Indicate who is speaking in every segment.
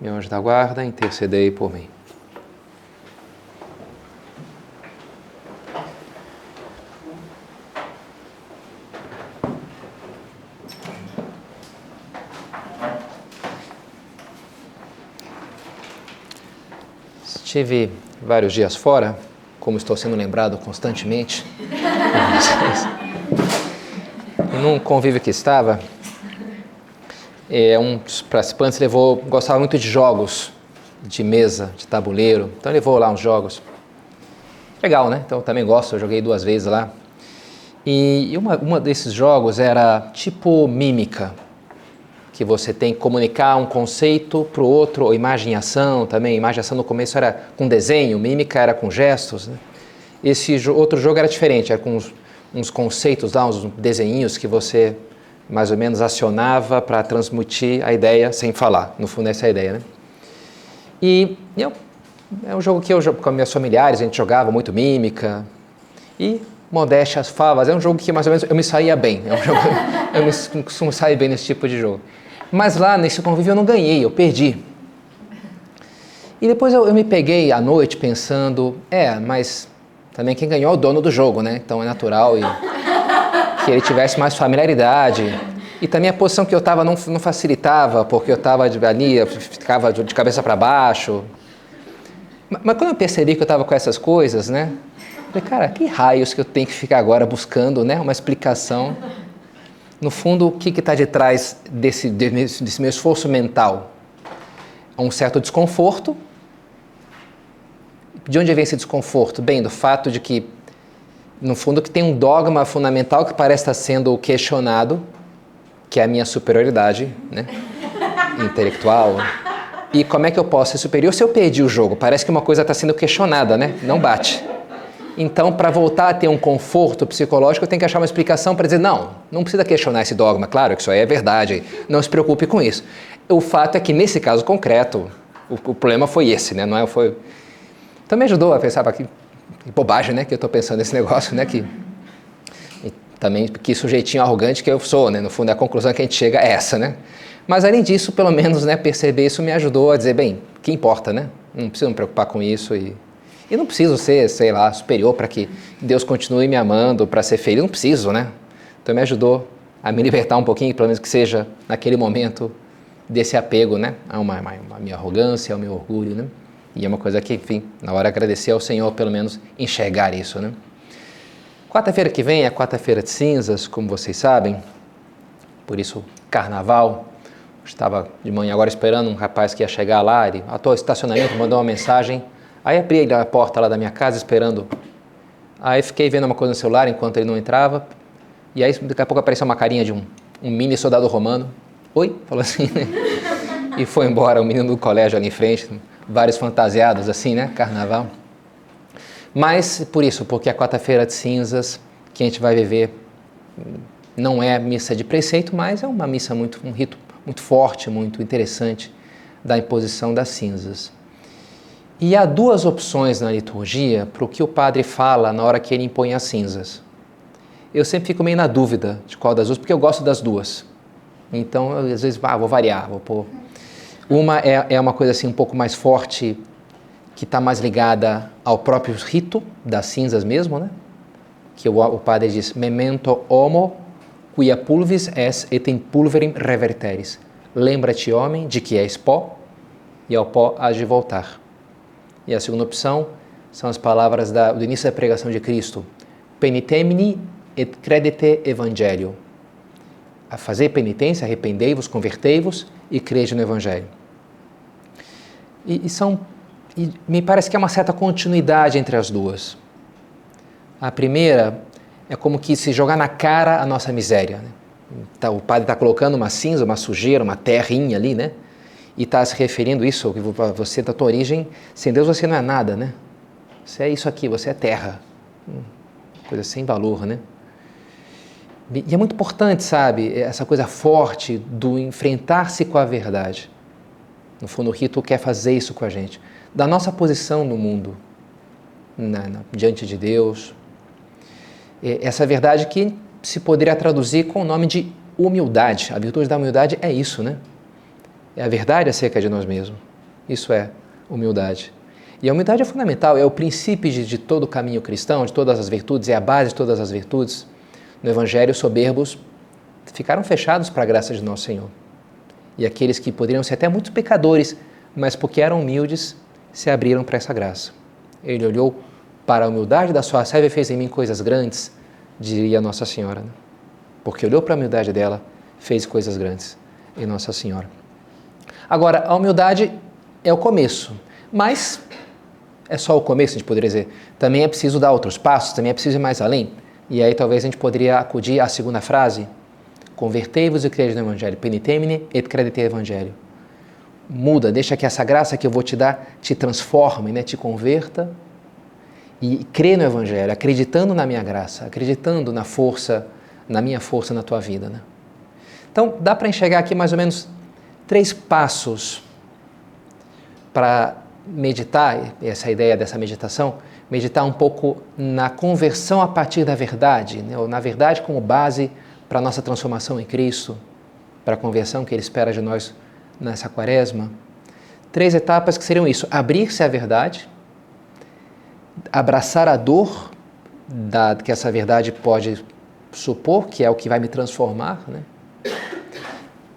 Speaker 1: meu anjo da guarda, intercedei por mim. Estive vários dias fora, como estou sendo lembrado constantemente, num convívio que estava, é, um dos participantes levou, gostava muito de jogos de mesa, de tabuleiro, então levou lá uns jogos. Legal, né? Então eu também gosto, eu joguei duas vezes lá. E uma, uma desses jogos era tipo mímica, que você tem que comunicar um conceito para o outro, ou imagem e ação também. Imagem e ação no começo era com desenho, mímica era com gestos. Né? Esse outro jogo era diferente, era com uns, uns conceitos lá, uns desenhinhos que você mais ou menos acionava para transmitir a ideia sem falar. No fundo, essa é a ideia, né? E eu, é um jogo que eu com meus familiares, a gente jogava muito mímica e modéstias favas. É um jogo que mais ou menos eu me saía bem. É um jogo, eu me costumo sair bem nesse tipo de jogo. Mas lá nesse convívio eu não ganhei, eu perdi. E depois eu, eu me peguei à noite pensando, é, mas também quem ganhou é o dono do jogo, né? Então é natural e que ele tivesse mais familiaridade. E também a posição que eu estava não, não facilitava, porque eu estava ali, ficava de cabeça para baixo. Mas, mas, quando eu percebi que eu estava com essas coisas, né? Falei, cara, que raios que eu tenho que ficar agora buscando né, uma explicação. No fundo, o que está de trás desse, desse meu esforço mental? Um certo desconforto. De onde vem esse desconforto? Bem, do fato de que no fundo, que tem um dogma fundamental que parece estar sendo questionado, que é a minha superioridade né? intelectual. E como é que eu posso ser superior se eu perdi o jogo? Parece que uma coisa está sendo questionada, né? Não bate. Então, para voltar a ter um conforto psicológico, eu tenho que achar uma explicação para dizer: não, não precisa questionar esse dogma, claro que isso aí é verdade, não se preocupe com isso. O fato é que, nesse caso concreto, o, o problema foi esse, né? Não é, foi... Então, me ajudou a pensar, que que bobagem, né? Que eu estou pensando nesse negócio, né? Que também que sujeitinho arrogante que eu sou, né? No fundo, a conclusão que a gente chega é essa, né? Mas além disso, pelo menos, né? Perceber isso me ajudou a dizer, bem, que importa, né? Não preciso me preocupar com isso e e não preciso ser, sei lá, superior para que Deus continue me amando, para ser feliz. Não preciso, né? Então me ajudou a me libertar um pouquinho, pelo menos que seja naquele momento desse apego, né? A uma, uma, uma minha arrogância, ao meu orgulho, né? E é uma coisa que, enfim, na hora agradecer ao Senhor, pelo menos enxergar isso, né? Quarta-feira que vem é quarta-feira de cinzas, como vocês sabem, por isso carnaval. Estava de manhã agora esperando um rapaz que ia chegar lá, ele atuou estacionamento, mandou uma mensagem. Aí abri a porta lá da minha casa esperando. Aí fiquei vendo uma coisa no celular enquanto ele não entrava. E aí daqui a pouco apareceu uma carinha de um, um mini soldado romano. Oi? Falou assim, né? E foi embora o menino do colégio ali em frente vários fantasiados assim, né? Carnaval. Mas por isso, porque a quarta-feira de cinzas que a gente vai viver não é missa de preceito, mas é uma missa muito um rito muito forte, muito interessante da imposição das cinzas. E há duas opções na liturgia para o que o padre fala na hora que ele impõe as cinzas. Eu sempre fico meio na dúvida de qual das duas, porque eu gosto das duas. Então, eu, às vezes, ah, vou variar, vou pôr uma é, é uma coisa assim um pouco mais forte, que está mais ligada ao próprio rito das cinzas mesmo, né? Que o, o padre diz: Memento homo quia pulvis es et in pulverim reverteris. Lembra-te, homem, de que és pó e ao pó hás de voltar. E a segunda opção são as palavras da, do início da pregação de Cristo: Penitemini et credete evangelio. A fazer penitência, arrependei-vos, convertei-vos e crede no Evangelho. E, e são, e me parece que há uma certa continuidade entre as duas. A primeira é como que se jogar na cara a nossa miséria. Né? Tá, o padre está colocando uma cinza, uma sujeira, uma terrinha ali, né? e está se referindo isso, você da tua origem, sem Deus você não é nada, né? Você é isso aqui, você é terra. Hum, coisa sem valor, né? E é muito importante, sabe, essa coisa forte do enfrentar-se com a verdade. No fundo, o rito quer fazer isso com a gente. Da nossa posição no mundo, na, na, diante de Deus. Essa verdade que se poderia traduzir com o nome de humildade. A virtude da humildade é isso, né? É a verdade acerca de nós mesmos. Isso é humildade. E a humildade é fundamental, é o princípio de, de todo o caminho cristão, de todas as virtudes, é a base de todas as virtudes. No Evangelho, soberbos ficaram fechados para a graça de nosso Senhor. E aqueles que poderiam ser até muitos pecadores, mas porque eram humildes, se abriram para essa graça. Ele olhou para a humildade da sua serva e fez em mim coisas grandes, diria Nossa Senhora. Né? Porque olhou para a humildade dela, fez coisas grandes em Nossa Senhora. Agora, a humildade é o começo, mas é só o começo, a gente poderia dizer. Também é preciso dar outros passos, também é preciso ir mais além. E aí talvez a gente poderia acudir à segunda frase: Convertei-vos e crede no Evangelho, penitemine et credite Evangelho. Muda, deixa que essa graça que eu vou te dar te transforme, né? te converta e crê no Evangelho, acreditando na minha graça, acreditando na força, na minha força na tua vida. Né? Então, dá para enxergar aqui mais ou menos três passos para meditar, essa ideia dessa meditação, meditar um pouco na conversão a partir da verdade, né? ou na verdade como base para a nossa transformação em Cristo, para a conversão que Ele espera de nós nessa quaresma. Três etapas que seriam isso: abrir-se à verdade, abraçar a dor da, que essa verdade pode supor, que é o que vai me transformar, né?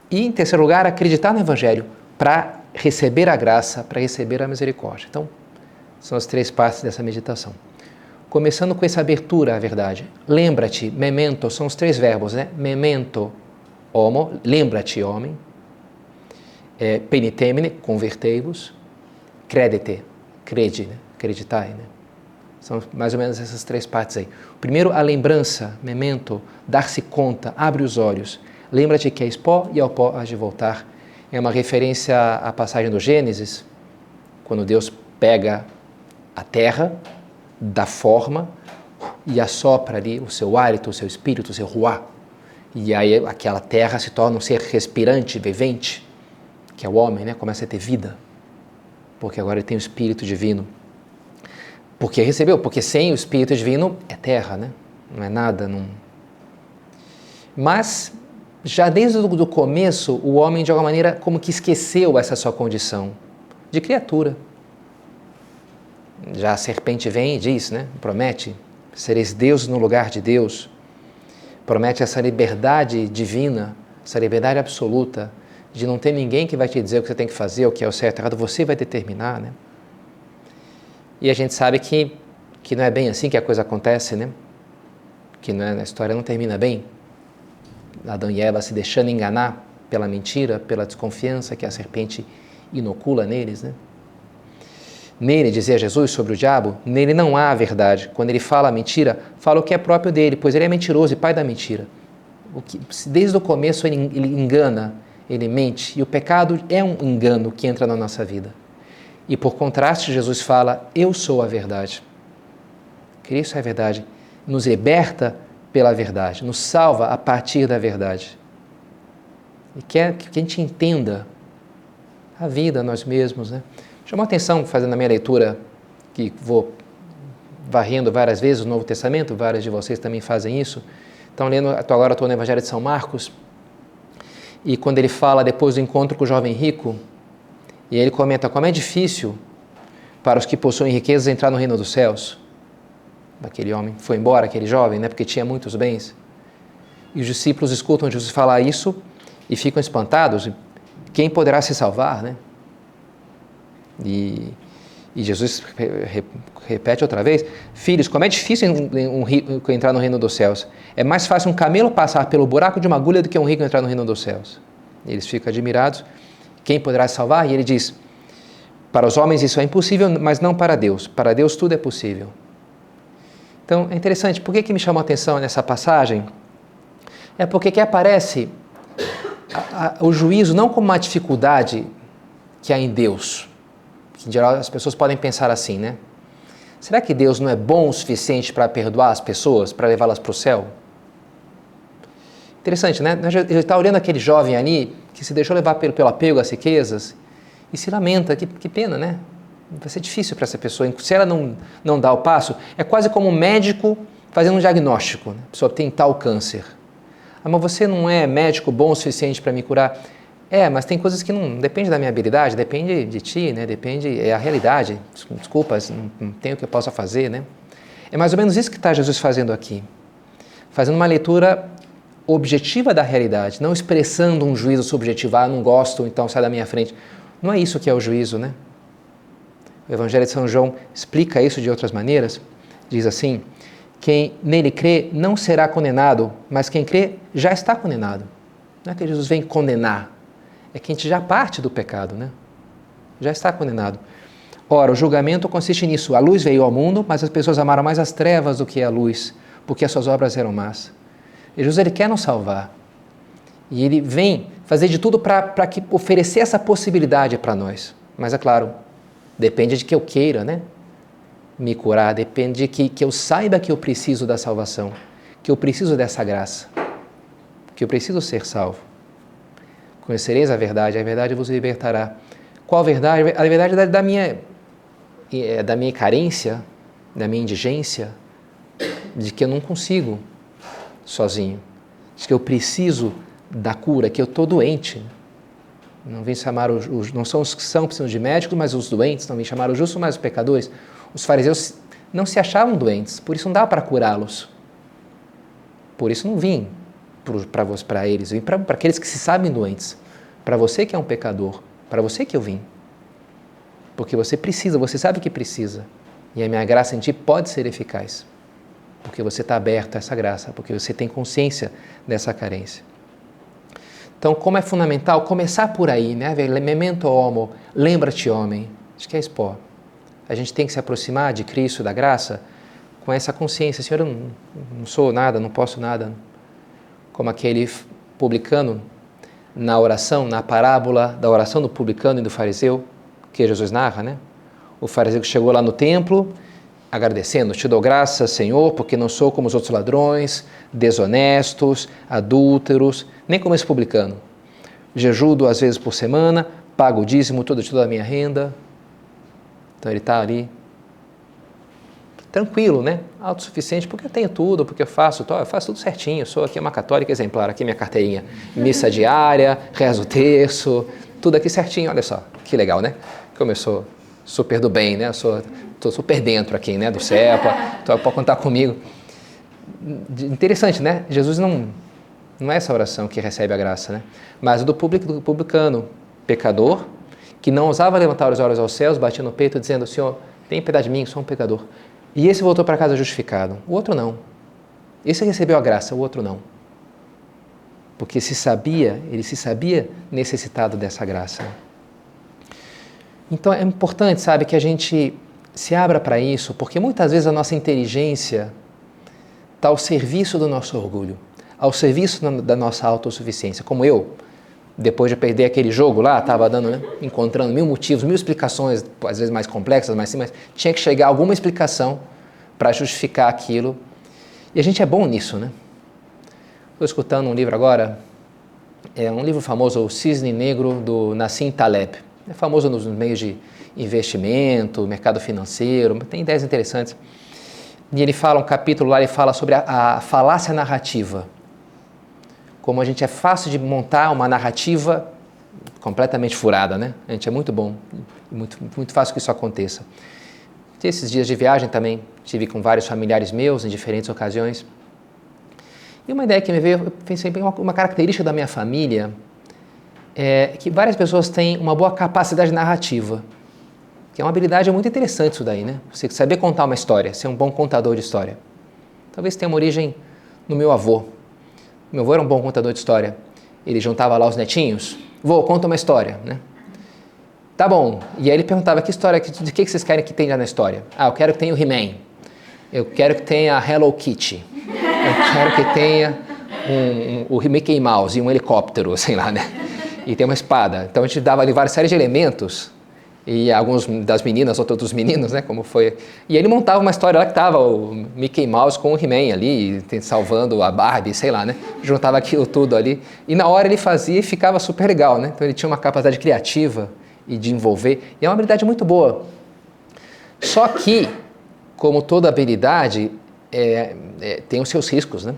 Speaker 1: E, em terceiro lugar, acreditar no Evangelho para receber a graça, para receber a misericórdia. Então, são as três partes dessa meditação. Começando com essa abertura à verdade. Lembra-te, memento, são os três verbos, né? Memento, homo, lembra-te, homem. É, penitemine, convertei-vos. Credete, crede, né? acreditai, né? São mais ou menos essas três partes aí. Primeiro, a lembrança, memento, dar-se conta, abre os olhos. Lembra-te que és pó e ao pó has de voltar é uma referência à passagem do Gênesis, quando Deus pega a terra, dá forma e assopra ali o seu hálito, o seu espírito, o seu ruá. E aí aquela terra se torna um ser respirante, vivente, que é o homem, né? começa a ter vida, porque agora ele tem o espírito divino. Porque recebeu, porque sem o espírito divino é terra, né? não é nada. Não... Mas já desde o começo, o homem, de alguma maneira, como que esqueceu essa sua condição de criatura. Já a serpente vem e diz, né? Promete, sereis Deus no lugar de Deus. Promete essa liberdade divina, essa liberdade absoluta, de não ter ninguém que vai te dizer o que você tem que fazer, o que é o certo e errado, você vai determinar, né? E a gente sabe que, que não é bem assim que a coisa acontece, né? Que não é, a história não termina bem. Adão e Eva se deixando enganar pela mentira, pela desconfiança que a serpente inocula neles, né? Nele, dizia Jesus sobre o diabo, nele não há a verdade. Quando ele fala mentira, fala o que é próprio dele, pois ele é mentiroso e pai da mentira. O que, desde o começo ele, ele engana, ele mente, e o pecado é um engano que entra na nossa vida. E por contraste, Jesus fala: Eu sou a verdade. Cristo é a verdade. Nos liberta pela verdade, nos salva a partir da verdade. E quer que a gente entenda a vida, nós mesmos. Né? Chamou a atenção, fazendo a minha leitura, que vou varrendo várias vezes o Novo Testamento, vários de vocês também fazem isso. Então, lendo, agora estou no Evangelho de São Marcos, e quando ele fala depois do encontro com o jovem rico, e ele comenta como é difícil para os que possuem riquezas entrar no reino dos céus daquele homem. Foi embora aquele jovem, né, porque tinha muitos bens. E os discípulos escutam Jesus falar isso e ficam espantados. Quem poderá se salvar, né? E, e Jesus re, repete outra vez: Filhos, como é difícil um, rico entrar no reino dos céus. É mais fácil um camelo passar pelo buraco de uma agulha do que um rico entrar no reino dos céus. Eles ficam admirados. Quem poderá salvar? E ele diz: Para os homens isso é impossível, mas não para Deus. Para Deus tudo é possível. Então é interessante, por que, que me chamou a atenção nessa passagem? É porque que aparece a, a, o juízo não como uma dificuldade que há em Deus. Em geral, as pessoas podem pensar assim, né? Será que Deus não é bom o suficiente para perdoar as pessoas, para levá-las para o céu? Interessante, né? Ele está olhando aquele jovem ali que se deixou levar pelo, pelo apego às riquezas e se lamenta. Que, que pena, né? Vai ser difícil para essa pessoa. Se ela não, não dá o passo, é quase como um médico fazendo um diagnóstico. Né? A pessoa tem tal câncer. Ah, mas você não é médico bom o suficiente para me curar? É, mas tem coisas que não depende da minha habilidade, depende de ti, né? Depende é a realidade. Desculpa, não, não tem o que eu possa fazer, né? É mais ou menos isso que está Jesus fazendo aqui, fazendo uma leitura objetiva da realidade, não expressando um juízo subjetivo, ah, não gosto, então sai da minha frente. Não é isso que é o juízo, né? O Evangelho de São João explica isso de outras maneiras. Diz assim: quem nele crê não será condenado, mas quem crê já está condenado. Não é que Jesus vem condenar, é que a gente já parte do pecado, né? Já está condenado. Ora, o julgamento consiste nisso. A luz veio ao mundo, mas as pessoas amaram mais as trevas do que a luz, porque as suas obras eram más. E Jesus ele quer nos salvar. E ele vem fazer de tudo para oferecer essa possibilidade para nós. Mas é claro, depende de que eu queira, né? Me curar, depende de que, que eu saiba que eu preciso da salvação, que eu preciso dessa graça, que eu preciso ser salvo. Conhecereis a verdade, a verdade vos libertará. Qual verdade? A verdade da, da minha, é, da minha carência, da minha indigência, de que eu não consigo sozinho, de que eu preciso da cura, que eu estou doente. Não vem chamar os, os, não são os que são precisam de médicos, mas os doentes, não vem chamar os justos, mas os pecadores. Os fariseus não se achavam doentes, por isso não dá para curá-los. Por isso não vim para eles, vim para aqueles que se sabem doentes. Para você que é um pecador, para você que eu vim. Porque você precisa, você sabe que precisa. E a minha graça em ti pode ser eficaz. Porque você está aberto a essa graça, porque você tem consciência dessa carência. Então, como é fundamental começar por aí, né? Memento homo, lembra-te homem. Acho que é expor. A gente tem que se aproximar de Cristo, da graça, com essa consciência. Senhor, eu não, não sou nada, não posso nada. Como aquele publicano na oração, na parábola da oração do publicano e do fariseu, que Jesus narra, né? O fariseu que chegou lá no templo, agradecendo, te dou graças, Senhor, porque não sou como os outros ladrões, desonestos, adúlteros, nem como esse publicano. Jejuo duas vezes por semana, pago o dízimo todo de toda a minha renda. Então ele está ali tranquilo, né? Autossuficiente, porque eu tenho tudo, porque eu faço, eu faço tudo certinho, eu sou aqui uma católica exemplar, aqui minha carteirinha, missa diária, rezo o terço, tudo aqui certinho, olha só, que legal, né? Como eu sou super do bem, né? Eu sou, tô super dentro aqui, né? Do CEPA, então pode contar comigo. Interessante, né? Jesus não, não é essa oração que recebe a graça, né? Mas o do, public, do publicano, pecador, que não ousava levantar os olhos aos céus, batia no peito dizendo, Senhor, tem piedade de mim, sou um pecador. E esse voltou para casa justificado. O outro não. Esse recebeu a graça, o outro não. Porque se sabia, ele se sabia necessitado dessa graça. Então é importante, sabe, que a gente se abra para isso, porque muitas vezes a nossa inteligência está ao serviço do nosso orgulho, ao serviço da nossa autossuficiência. Como eu, depois de perder aquele jogo lá, estava dando, né, encontrando mil motivos, mil explicações, às vezes mais complexas, mas sim, mas tinha que chegar alguma explicação para justificar aquilo. E a gente é bom nisso, né? Estou escutando um livro agora, é um livro famoso, O Cisne Negro, do Nassim Taleb é famoso nos meios de investimento, mercado financeiro, tem ideias interessantes. E ele fala, um capítulo lá, ele fala sobre a, a falácia narrativa. Como a gente é fácil de montar uma narrativa completamente furada, né? A gente é muito bom, muito, muito fácil que isso aconteça. Esses dias de viagem também tive com vários familiares meus em diferentes ocasiões. E uma ideia que me veio, eu pensei, uma, uma característica da minha família é que várias pessoas têm uma boa capacidade narrativa, que é uma habilidade muito interessante isso daí, né? Você saber contar uma história, ser um bom contador de história. Talvez tenha uma origem no meu avô. Meu avô era um bom contador de história. Ele juntava lá os netinhos. Vô, conta uma história, né? Tá bom. E aí ele perguntava que história, de que vocês querem que tenha na história? Ah, eu quero que tenha o He-Man. Eu quero que tenha a Hello Kitty. Eu quero que tenha um, um, o Mickey Mouse e um helicóptero, sei lá, né? e tem uma espada. Então a gente dava ali várias séries de elementos e alguns das meninas, outros dos meninos, né, como foi. E ele montava uma história lá que tava o Mickey Mouse com o He-Man ali, salvando a Barbie, sei lá, né? Juntava aquilo tudo ali. E na hora ele fazia e ficava super legal, né? Então ele tinha uma capacidade criativa e de envolver. E é uma habilidade muito boa. Só que, como toda habilidade, é, é, tem os seus riscos, né?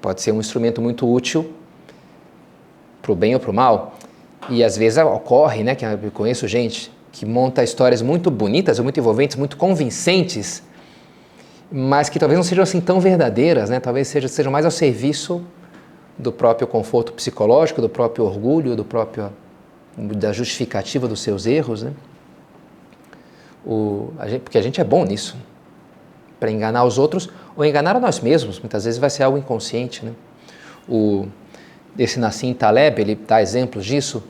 Speaker 1: Pode ser um instrumento muito útil para o bem ou para o mal, e às vezes ocorre, né, que eu conheço gente que monta histórias muito bonitas, muito envolventes, muito convincentes, mas que talvez não sejam assim tão verdadeiras, né? Talvez sejam, sejam mais ao serviço do próprio conforto psicológico, do próprio orgulho, do próprio da justificativa dos seus erros, né? O, a gente, porque a gente é bom nisso, para enganar os outros ou enganar a nós mesmos. Muitas vezes vai ser algo inconsciente, né? O esse Nassim Taleb, ele dá exemplos disso.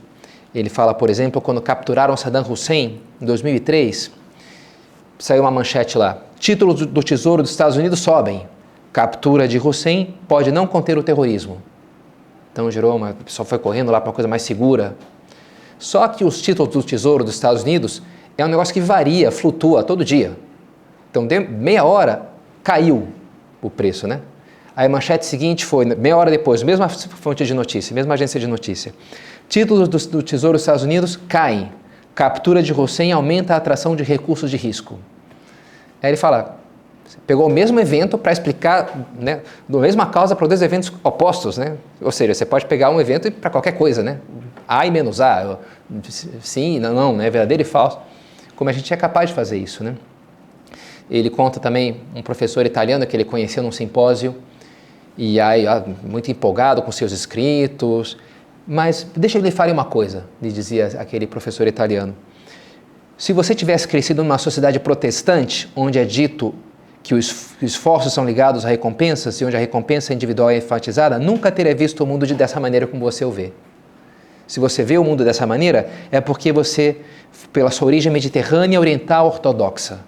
Speaker 1: Ele fala, por exemplo, quando capturaram Saddam Hussein em 2003, saiu uma manchete lá: títulos do Tesouro dos Estados Unidos sobem. Captura de Hussein pode não conter o terrorismo. Então gerou uma, o pessoal foi correndo lá para uma coisa mais segura. Só que os títulos do Tesouro dos Estados Unidos é um negócio que varia, flutua todo dia. Então, de meia hora caiu o preço, né? Aí a manchete seguinte foi, meia hora depois, mesma fonte de notícia, mesma agência de notícia. Títulos do, do Tesouro dos Estados Unidos caem. Captura de Hussein aumenta a atração de recursos de risco. Aí ele fala, pegou o mesmo evento para explicar, né, da mesma causa para dois eventos opostos, né? Ou seja, você pode pegar um evento para qualquer coisa, né? A e menos A, sim, não, não, né? Verdadeiro e falso. Como a gente é capaz de fazer isso, né? Ele conta também um professor italiano que ele conheceu num simpósio e aí muito empolgado com seus escritos. Mas deixa eu lhe falar uma coisa, lhe dizia aquele professor italiano. Se você tivesse crescido numa sociedade protestante, onde é dito que os esforços são ligados a recompensas e onde a recompensa individual é enfatizada, nunca teria visto o mundo de, dessa maneira como você o vê. Se você vê o mundo dessa maneira, é porque você, pela sua origem mediterrânea, oriental, ortodoxa.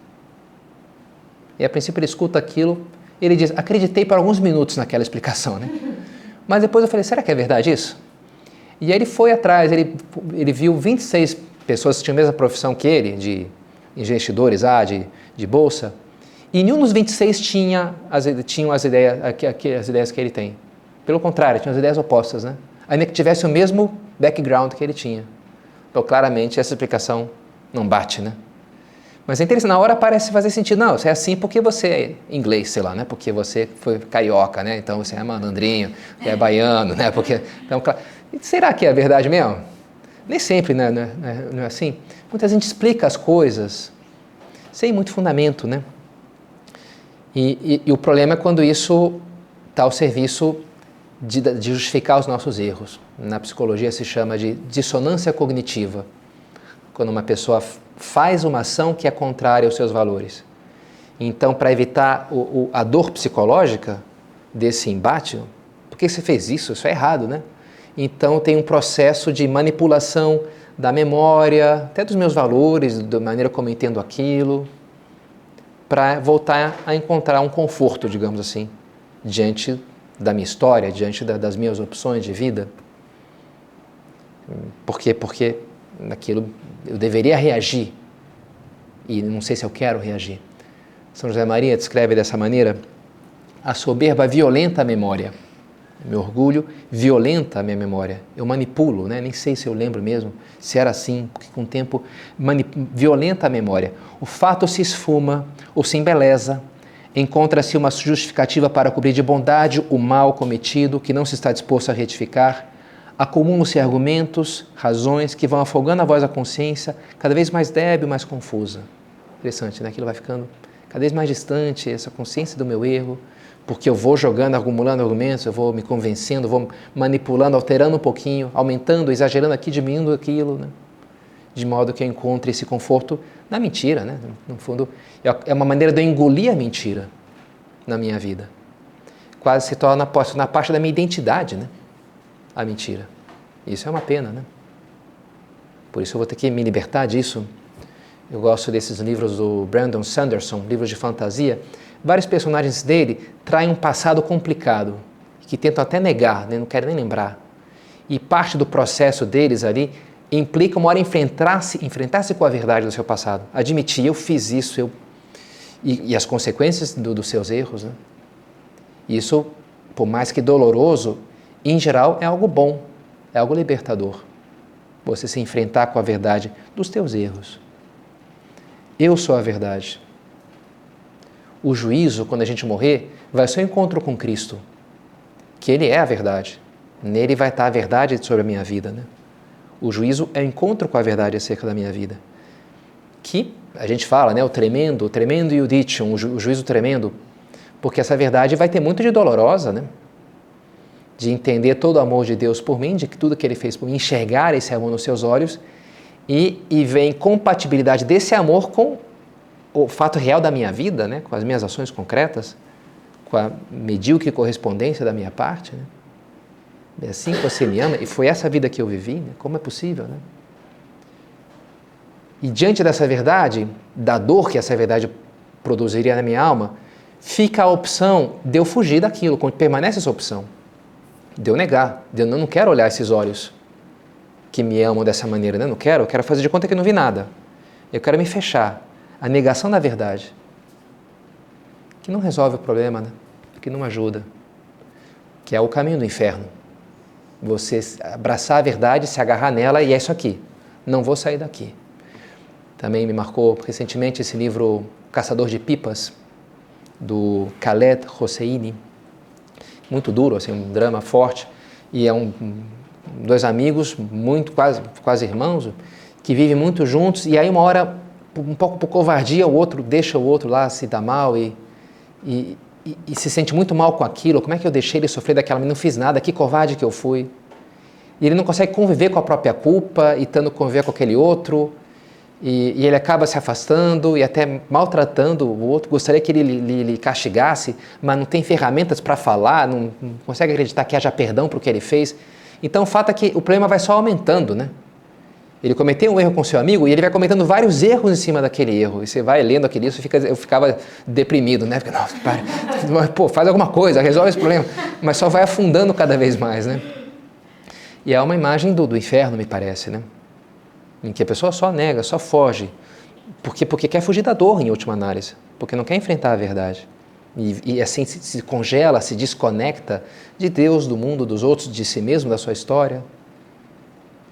Speaker 1: E a princípio ele escuta aquilo ele diz: acreditei por alguns minutos naquela explicação, né? Mas depois eu falei: será que é verdade isso? E aí ele foi atrás, ele, ele viu 26 pessoas que tinham a mesma profissão que ele, de investidores, ah, de, de bolsa, e nenhum dos 26 tinha as, tinham as ideias, as ideias que ele tem. Pelo contrário, tinham as ideias opostas, né? Ainda que tivesse o mesmo background que ele tinha. Então, claramente, essa explicação não bate, né? Mas é interessante, na hora parece fazer sentido. Não, você é assim porque você é inglês, sei lá, né? Porque você foi carioca, né? Então você é malandrinho, é baiano, né? Porque, então, claro. será que é verdade mesmo? Nem sempre, né? Não é, não é assim? Muita gente explica as coisas sem muito fundamento, né? E, e, e o problema é quando isso está ao serviço de, de justificar os nossos erros. Na psicologia se chama de dissonância cognitiva. Quando uma pessoa faz uma ação que é contrária aos seus valores. Então, para evitar o, o, a dor psicológica desse embate, por que você fez isso? Isso é errado, né? Então, tem um processo de manipulação da memória, até dos meus valores, da maneira como eu entendo aquilo, para voltar a encontrar um conforto, digamos assim, diante da minha história, diante da, das minhas opções de vida. Por quê? Porque naquilo eu deveria reagir e não sei se eu quero reagir. São José Maria descreve dessa maneira: a soberba violenta a memória. Meu orgulho violenta a minha memória. Eu manipulo, né? nem sei se eu lembro mesmo se era assim, porque com o tempo violenta a memória. O fato se esfuma ou se embeleza, encontra-se uma justificativa para cobrir de bondade o mal cometido que não se está disposto a retificar acumulam-se argumentos, razões que vão afogando a voz da consciência, cada vez mais débil, mais confusa. Interessante, né? Aquilo vai ficando cada vez mais distante, essa consciência do meu erro, porque eu vou jogando, acumulando argumentos, eu vou me convencendo, vou manipulando, alterando um pouquinho, aumentando, exagerando aqui, diminuindo aquilo, né? de modo que eu encontre esse conforto na mentira, né? No fundo, é, uma maneira de eu engolir a mentira na minha vida. Quase se torna na parte da minha identidade, né? a mentira. Isso é uma pena, né? Por isso eu vou ter que me libertar disso. Eu gosto desses livros do Brandon Sanderson, livros de fantasia. Vários personagens dele traem um passado complicado, que tentam até negar, né? não querem nem lembrar. E parte do processo deles ali implica uma hora enfrentar-se enfrentar com a verdade do seu passado. Admitir, eu fiz isso, eu e, e as consequências do, dos seus erros. Né? Isso, por mais que doloroso, em geral é algo bom, é algo libertador. Você se enfrentar com a verdade dos teus erros. Eu sou a verdade. O juízo, quando a gente morrer, vai ser o encontro com Cristo, que Ele é a verdade. Nele vai estar a verdade sobre a minha vida. Né? O juízo é o encontro com a verdade acerca da minha vida. Que a gente fala, né, o tremendo, o tremendo iuditium, o, ju, o juízo tremendo, porque essa verdade vai ter muito de dolorosa, né? De entender todo o amor de Deus por mim, de que tudo que Ele fez por mim, enxergar esse amor nos seus olhos e, e ver incompatibilidade desse amor com o fato real da minha vida, né? com as minhas ações concretas, com a medíocre correspondência da minha parte. Né? É assim que você me ama, e foi essa vida que eu vivi, né? como é possível? Né? E diante dessa verdade, da dor que essa verdade produziria na minha alma, fica a opção de eu fugir daquilo, permanece essa opção. De eu negar, de eu não quero olhar esses olhos que me amam dessa maneira, né? não quero, eu quero fazer de conta que não vi nada. Eu quero me fechar. A negação da verdade, que não resolve o problema, né? que não ajuda, que é o caminho do inferno. Você abraçar a verdade, se agarrar nela e é isso aqui. Não vou sair daqui. Também me marcou recentemente esse livro Caçador de Pipas, do Khaled Hosseini. Muito duro, assim, um drama forte. E é um, dois amigos, muito quase, quase irmãos, que vivem muito juntos. E aí, uma hora, um pouco por covardia, o outro deixa o outro lá se dar mal e, e, e, e se sente muito mal com aquilo. Como é que eu deixei ele sofrer daquela? Não fiz nada, que covarde que eu fui. E ele não consegue conviver com a própria culpa e tendo conviver com aquele outro e, e, ele acaba se afastando e até maltratando o outro. Gostaria que ele lhe, castigasse, mas não tem ferramentas para falar, não, não, consegue acreditar que haja perdão para o que ele fez. Então o fato é que o problema vai só aumentando, né? Ele cometeu um erro com seu amigo e ele vai cometendo vários erros em cima daquele erro. E você vai lendo aquele isso, fica, eu ficava deprimido, né? Porque, nossa, para, pô, faz alguma coisa, resolve esse problema. Mas só vai afundando cada vez mais, né? E é uma imagem do, do inferno, me parece, né? Em que a pessoa só nega, só foge, porque, porque quer fugir da dor, em última análise, porque não quer enfrentar a verdade. E, e assim se, se, congela, se desconecta de Deus, do mundo, dos outros, de si mesmo, da sua história.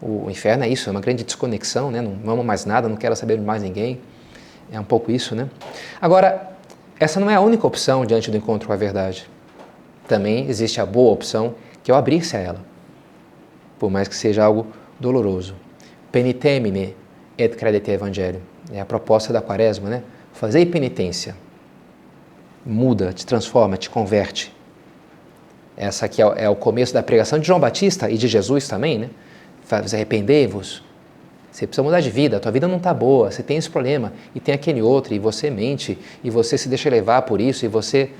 Speaker 1: O, inferno é isso, é uma grande desconexão, né? não amo mais nada, não quero saber de mais ninguém. É um pouco isso, né? Agora, essa não é a única opção diante do encontro com a verdade. Também existe a boa opção, que é o abrir-se a ela, por mais que seja algo doloroso penitemine et credete evangelho. É a proposta da quaresma, né? Fazer penitência. Muda, te transforma, te converte. Essa aqui é, é o começo da pregação de João Batista e de Jesus também, né? Faz arrependei-vos. Você precisa mudar de vida, a tua vida não está boa, você tem esse problema e tem aquele outro, e você mente, e você se deixa levar por isso, e você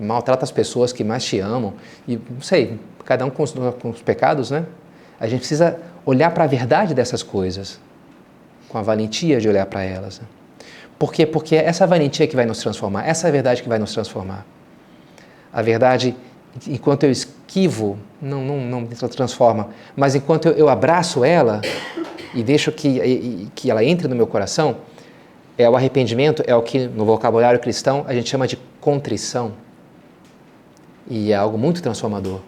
Speaker 1: maltrata as pessoas que mais te amam, e não sei, cada um com os, com os pecados, né? A gente precisa olhar para a verdade dessas coisas, com a valentia de olhar para elas. Né? Por quê? Porque é essa valentia que vai nos transformar, essa é a verdade que vai nos transformar. A verdade, enquanto eu esquivo, não, não, não me transforma, mas enquanto eu, eu abraço ela e deixo que, que ela entre no meu coração, é o arrependimento, é o que no vocabulário cristão a gente chama de contrição. E é algo muito transformador,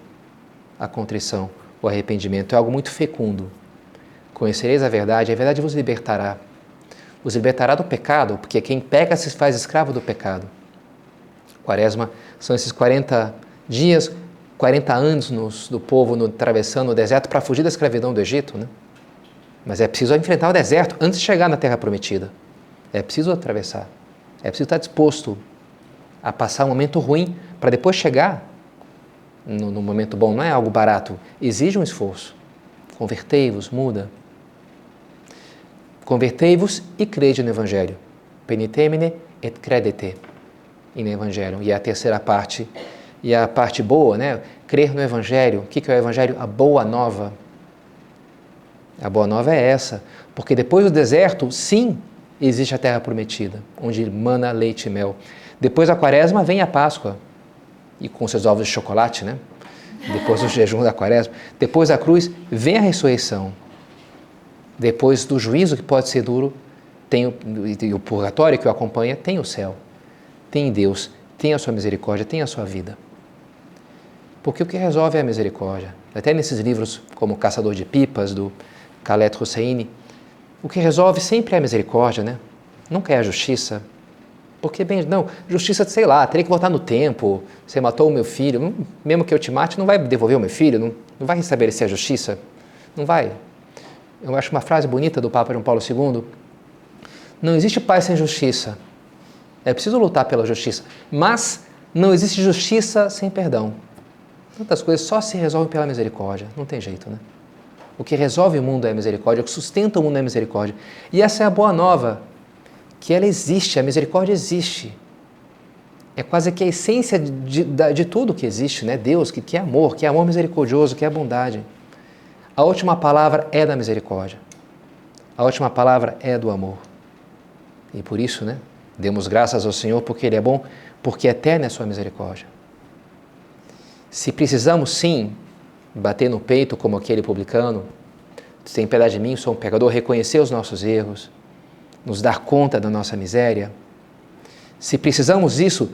Speaker 1: a contrição o arrependimento. É algo muito fecundo. Conhecereis a verdade, a verdade vos libertará. Vos libertará do pecado, porque quem peca se faz escravo do pecado. Quaresma são esses 40 dias, 40 anos nos, do povo no, atravessando o deserto para fugir da escravidão do Egito. Né? Mas é preciso enfrentar o deserto antes de chegar na terra prometida. É preciso atravessar. É preciso estar disposto a passar um momento ruim para depois chegar no, no momento bom, não é algo barato, exige um esforço. Convertei-vos, muda. Convertei-vos e crede no Evangelho. Penitemine et credete in Evangelho. E a terceira parte, e a parte boa, né? Crer no Evangelho. O que é o Evangelho? A boa nova. A boa nova é essa, porque depois do deserto, sim, existe a terra prometida, onde mana leite e mel. Depois da quaresma vem a Páscoa, e com seus ovos de chocolate, né? depois do jejum da quaresma, depois da cruz, vem a ressurreição. Depois do juízo, que pode ser duro, tem o, e o purgatório que o acompanha, tem o céu, tem Deus, tem a sua misericórdia, tem a sua vida. Porque o que resolve é a misericórdia. Até nesses livros como Caçador de Pipas, do Khaled Hosseini, o que resolve sempre é a misericórdia, né? Nunca é a justiça. Porque, bem, não, justiça, sei lá, teria que voltar no tempo. Você matou o meu filho, mesmo que eu te mate, não vai devolver o meu filho, não, não vai restabelecer a justiça. Não vai. Eu acho uma frase bonita do Papa João Paulo II. Não existe paz sem justiça. É preciso lutar pela justiça. Mas não existe justiça sem perdão. Tantas coisas só se resolvem pela misericórdia. Não tem jeito, né? O que resolve o mundo é a misericórdia, o que sustenta o mundo é a misericórdia. E essa é a boa nova, que ela existe, a misericórdia existe. É quase que a essência de, de, de tudo que existe, né? Deus, que, que é amor, que é amor misericordioso, que é bondade. A última palavra é da misericórdia. A última palavra é do amor. E por isso, né? Demos graças ao Senhor porque Ele é bom, porque eterna é a sua misericórdia. Se precisamos sim bater no peito como aquele publicano, tem piedade de mim, sou um pecador, reconhecer os nossos erros, nos dar conta da nossa miséria. Se precisamos disso,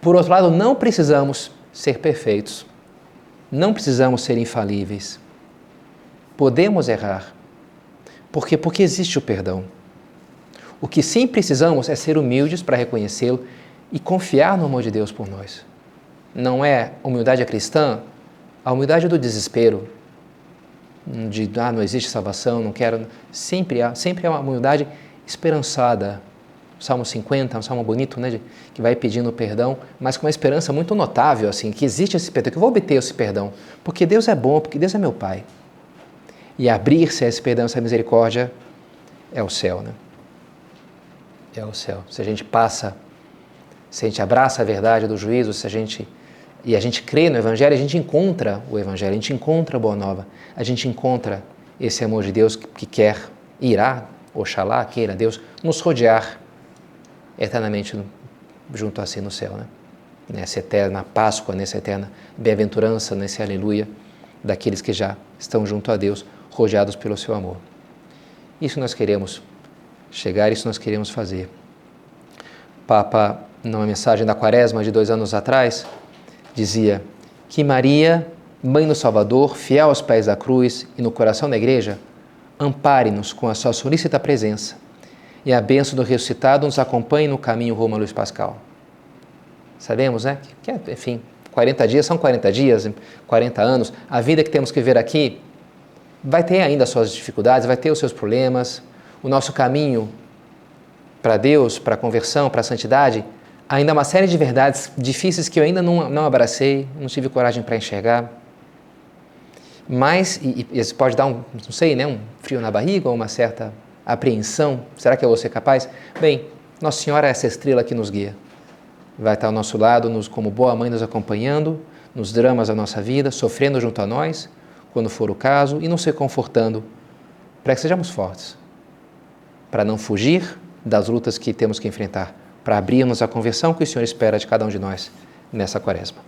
Speaker 1: por outro lado, não precisamos ser perfeitos. Não precisamos ser infalíveis. Podemos errar. Por quê? Porque existe o perdão. O que sim precisamos é ser humildes para reconhecê-lo e confiar no amor de Deus por nós. Não é humildade cristã a humildade do desespero, de ah, não existe salvação, não quero. Sempre há, sempre é uma humildade esperançada. Salmo 50 é um salmo bonito, né, que vai pedindo perdão, mas com uma esperança muito notável, assim, que existe esse perdão, que eu vou obter esse perdão, porque Deus é bom, porque Deus é meu Pai. E abrir-se a esse perdão, essa misericórdia, é o céu, né? É o céu. Se a gente passa, se a gente abraça a verdade do juízo, se a gente e a gente crê no Evangelho, a gente encontra o Evangelho, a gente encontra a Boa Nova, a gente encontra esse amor de Deus que, quer, irá, oxalá, queira Deus, nos rodear eternamente junto a si no céu, né? Nessa eterna Páscoa, nessa eterna bem-aventurança, nesse aleluia daqueles que já estão junto a Deus, rodeados pelo seu amor. Isso nós queremos chegar, isso nós queremos fazer. Papa, numa mensagem da Quaresma de dois anos atrás, dizia que Maria, Mãe do Salvador, fiel aos pés da cruz e no coração da igreja, ampare-nos com a sua solícita presença e a bênção do ressuscitado nos acompanhe no caminho rumo a Luiz Pascal. Sabemos, né? Que, enfim, 40 dias são 40 dias, 40 anos. A vida que temos que ver aqui vai ter ainda as suas dificuldades, vai ter os seus problemas. O nosso caminho para Deus, para a conversão, para a santidade, ainda uma série de verdades difíceis que eu ainda não, não abracei, não tive coragem para enxergar. Mas, e, e isso pode dar um, não sei, né, um frio na barriga ou uma certa apreensão. Será que eu vou ser capaz? Bem, Nossa Senhora é essa estrela que nos guia. Vai estar ao nosso lado, nos, como boa mãe, nos acompanhando nos dramas da nossa vida, sofrendo junto a nós, quando for o caso, e nos reconfortando, para que sejamos fortes, para não fugir das lutas que temos que enfrentar, para abrirmos a conversão que o Senhor espera de cada um de nós nessa quaresma.